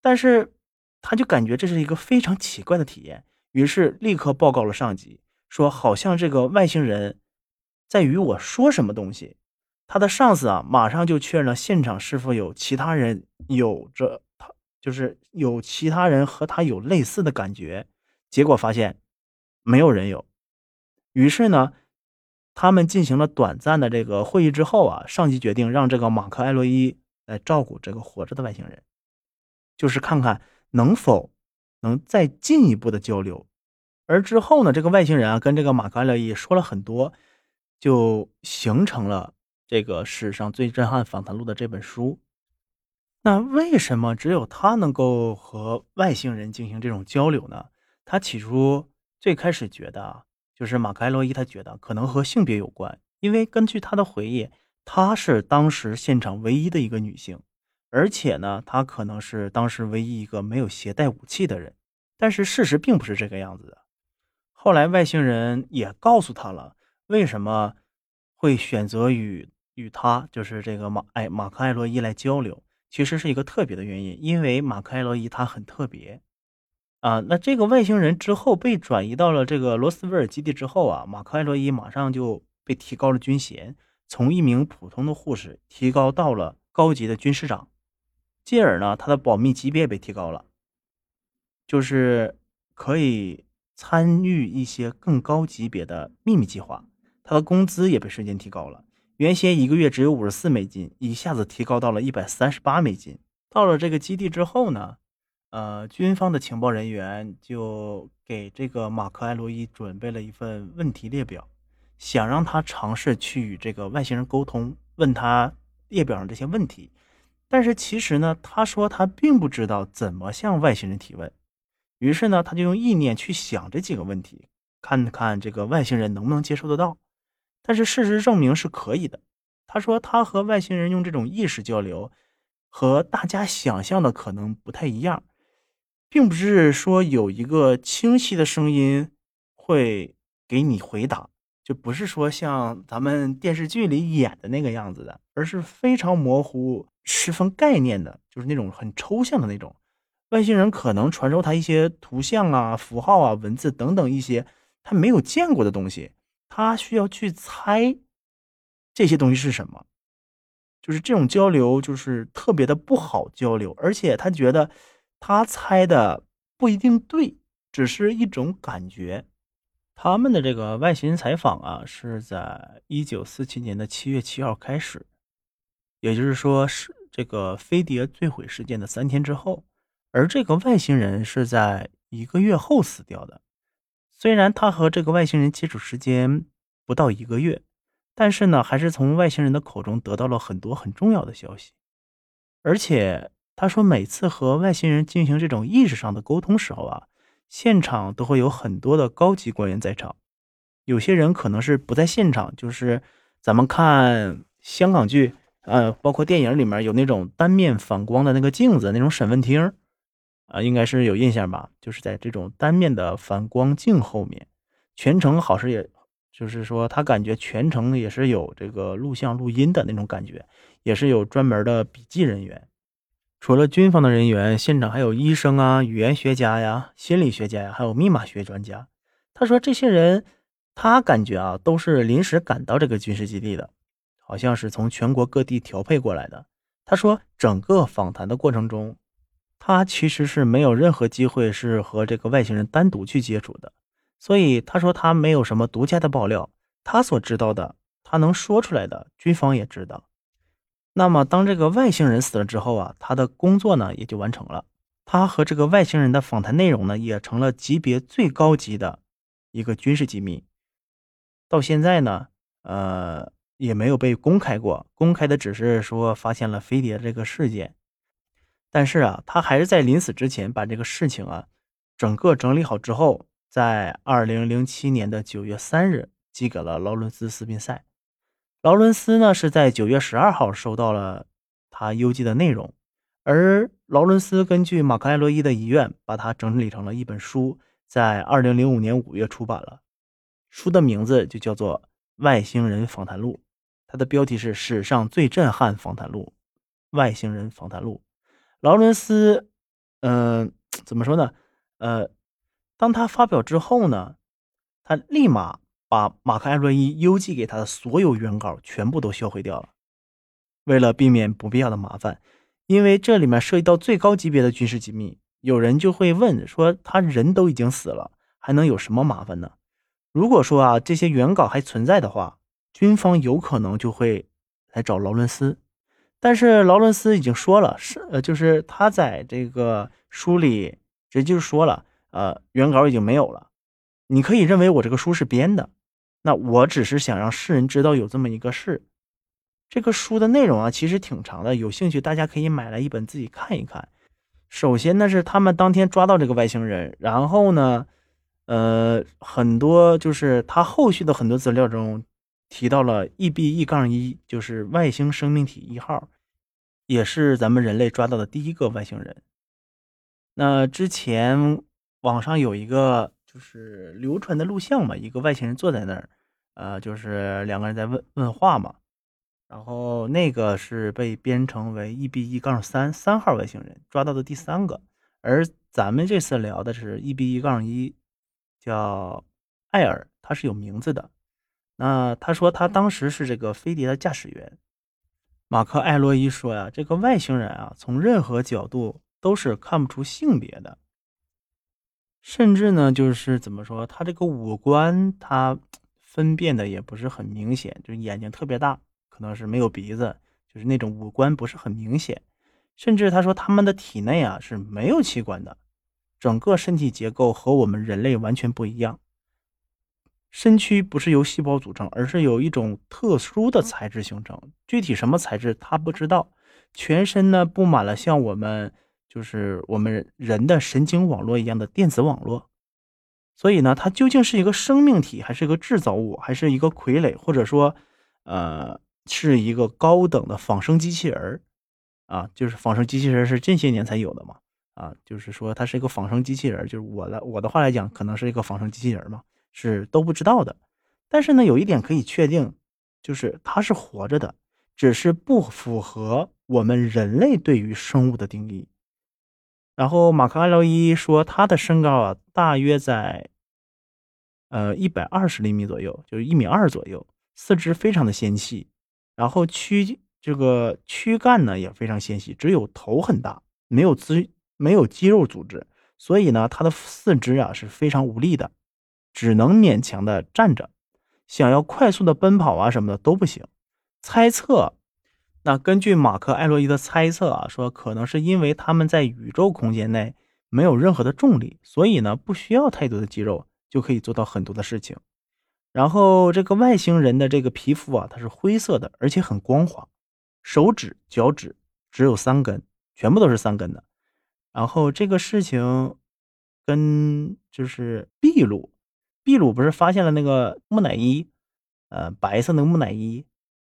但是他就感觉这是一个非常奇怪的体验，于是立刻报告了上级，说好像这个外星人在与我说什么东西。他的上司啊，马上就确认了现场是否有其他人有着他，就是有其他人和他有类似的感觉。结果发现没有人有。于是呢，他们进行了短暂的这个会议之后啊，上级决定让这个马克·艾洛伊来照顾这个活着的外星人，就是看看能否能再进一步的交流。而之后呢，这个外星人啊跟这个马克·艾洛伊说了很多，就形成了。这个史上最震撼访谈录的这本书，那为什么只有他能够和外星人进行这种交流呢？他起初最开始觉得啊，就是马克·罗伊，他觉得可能和性别有关，因为根据他的回忆，她是当时现场唯一的一个女性，而且呢，他可能是当时唯一一个没有携带武器的人。但是事实并不是这个样子的。后来外星人也告诉他了，为什么会选择与。与他就是这个马哎马克艾洛伊来交流，其实是一个特别的原因，因为马克艾洛伊他很特别啊。那这个外星人之后被转移到了这个罗斯威尔基地之后啊，马克艾洛伊马上就被提高了军衔，从一名普通的护士提高到了高级的军师长，进而呢，他的保密级别被提高了，就是可以参与一些更高级别的秘密计划，他的工资也被瞬间提高了。原先一个月只有五十四美金，一下子提高到了一百三十八美金。到了这个基地之后呢，呃，军方的情报人员就给这个马克·艾罗伊准备了一份问题列表，想让他尝试去与这个外星人沟通，问他列表上这些问题。但是其实呢，他说他并不知道怎么向外星人提问。于是呢，他就用意念去想这几个问题，看看这个外星人能不能接受得到。但是事实证明是可以的。他说他和外星人用这种意识交流，和大家想象的可能不太一样，并不是说有一个清晰的声音会给你回答，就不是说像咱们电视剧里演的那个样子的，而是非常模糊、十分概念的，就是那种很抽象的那种。外星人可能传授他一些图像啊、符号啊、文字等等一些他没有见过的东西。他需要去猜这些东西是什么，就是这种交流就是特别的不好交流，而且他觉得他猜的不一定对，只是一种感觉。他们的这个外星人采访啊，是在一九四七年的七月七号开始，也就是说是这个飞碟坠毁事件的三天之后，而这个外星人是在一个月后死掉的。虽然他和这个外星人接触时间不到一个月，但是呢，还是从外星人的口中得到了很多很重要的消息。而且他说，每次和外星人进行这种意识上的沟通时候啊，现场都会有很多的高级官员在场。有些人可能是不在现场，就是咱们看香港剧，呃，包括电影里面有那种单面反光的那个镜子，那种审问厅。啊，应该是有印象吧？就是在这种单面的反光镜后面，全程好像也就是说，他感觉全程也是有这个录像录音的那种感觉，也是有专门的笔记人员。除了军方的人员，现场还有医生啊、语言学家呀、心理学家呀，还有密码学专家。他说，这些人他感觉啊，都是临时赶到这个军事基地的，好像是从全国各地调配过来的。他说，整个访谈的过程中。他其实是没有任何机会是和这个外星人单独去接触的，所以他说他没有什么独家的爆料，他所知道的，他能说出来的，军方也知道。那么当这个外星人死了之后啊，他的工作呢也就完成了，他和这个外星人的访谈内容呢也成了级别最高级的一个军事机密，到现在呢，呃，也没有被公开过，公开的只是说发现了飞碟这个事件。但是啊，他还是在临死之前把这个事情啊，整个整理好之后，在二零零七年的九月三日寄给了劳伦斯·斯宾塞。劳伦斯呢是在九月十二号收到了他邮寄的内容，而劳伦斯根据马克·艾洛伊的遗愿，把它整理成了一本书，在二零零五年五月出版了。书的名字就叫做《外星人访谈录》，它的标题是《史上最震撼访谈录》《外星人访谈录》。劳伦斯嗯，怎么说呢？呃，当他发表之后呢，他立马把马克·艾洛伊邮寄给他的所有原稿全部都销毁掉了。为了避免不必要的麻烦，因为这里面涉及到最高级别的军事机密，有人就会问说：他人都已经死了，还能有什么麻烦呢？如果说啊，这些原稿还存在的话，军方有可能就会来找劳伦斯。但是劳伦斯已经说了，是呃，就是他在这个书里直接就说了，呃，原稿已经没有了。你可以认为我这个书是编的，那我只是想让世人知道有这么一个事。这个书的内容啊，其实挺长的，有兴趣大家可以买来一本自己看一看。首先呢是他们当天抓到这个外星人，然后呢，呃，很多就是他后续的很多资料中。提到了 E B E 杠一，就是外星生命体一号，也是咱们人类抓到的第一个外星人。那之前网上有一个就是流传的录像嘛，一个外星人坐在那儿，呃，就是两个人在问问话嘛。然后那个是被编成为 E B E 杠三三号外星人抓到的第三个，而咱们这次聊的是 E B E 杠一，叫艾尔，他是有名字的。那他说他当时是这个飞碟的驾驶员，马克·艾洛伊说呀，这个外星人啊，从任何角度都是看不出性别的，甚至呢，就是怎么说，他这个五官他分辨的也不是很明显，就是眼睛特别大，可能是没有鼻子，就是那种五官不是很明显，甚至他说他们的体内啊是没有器官的，整个身体结构和我们人类完全不一样。身躯不是由细胞组成，而是由一种特殊的材质形成。具体什么材质他不知道。全身呢布满了像我们就是我们人的神经网络一样的电子网络。所以呢，它究竟是一个生命体，还是一个制造物，还是一个傀儡，或者说，呃，是一个高等的仿生机器人啊，就是仿生机器人是近些年才有的嘛？啊，就是说它是一个仿生机器人就是我的我的话来讲，可能是一个仿生机器人嘛。是都不知道的，但是呢，有一点可以确定，就是它是活着的，只是不符合我们人类对于生物的定义。然后马克·艾洛伊说，他的身高啊，大约在呃一百二十厘米左右，就是一米二左右，四肢非常的纤细，然后躯这个躯干呢也非常纤细，只有头很大，没有肌没有肌肉组织，所以呢，他的四肢啊是非常无力的。只能勉强的站着，想要快速的奔跑啊什么的都不行。猜测，那根据马克·艾洛伊的猜测啊，说可能是因为他们在宇宙空间内没有任何的重力，所以呢不需要太多的肌肉就可以做到很多的事情。然后这个外星人的这个皮肤啊，它是灰色的，而且很光滑，手指、脚趾只有三根，全部都是三根的。然后这个事情跟就是秘鲁。秘鲁不是发现了那个木乃伊，呃，白色那个木乃伊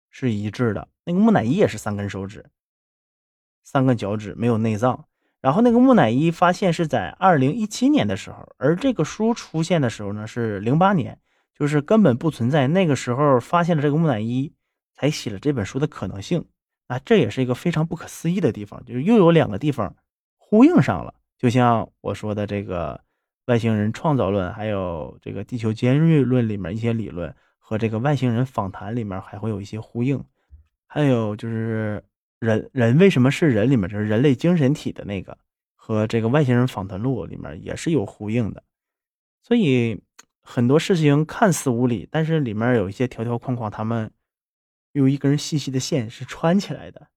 是一致的。那个木乃伊也是三根手指，三个脚趾，没有内脏。然后那个木乃伊发现是在二零一七年的时候，而这个书出现的时候呢是零八年，就是根本不存在那个时候发现了这个木乃伊才写了这本书的可能性。啊，这也是一个非常不可思议的地方，就是又有两个地方呼应上了，就像我说的这个。外星人创造论，还有这个地球尖锐论里面一些理论，和这个外星人访谈里面还会有一些呼应。还有就是人人为什么是人里面，就是人类精神体的那个，和这个外星人访谈录里面也是有呼应的。所以很多事情看似无理，但是里面有一些条条框框，他们用一根细细的线是穿起来的。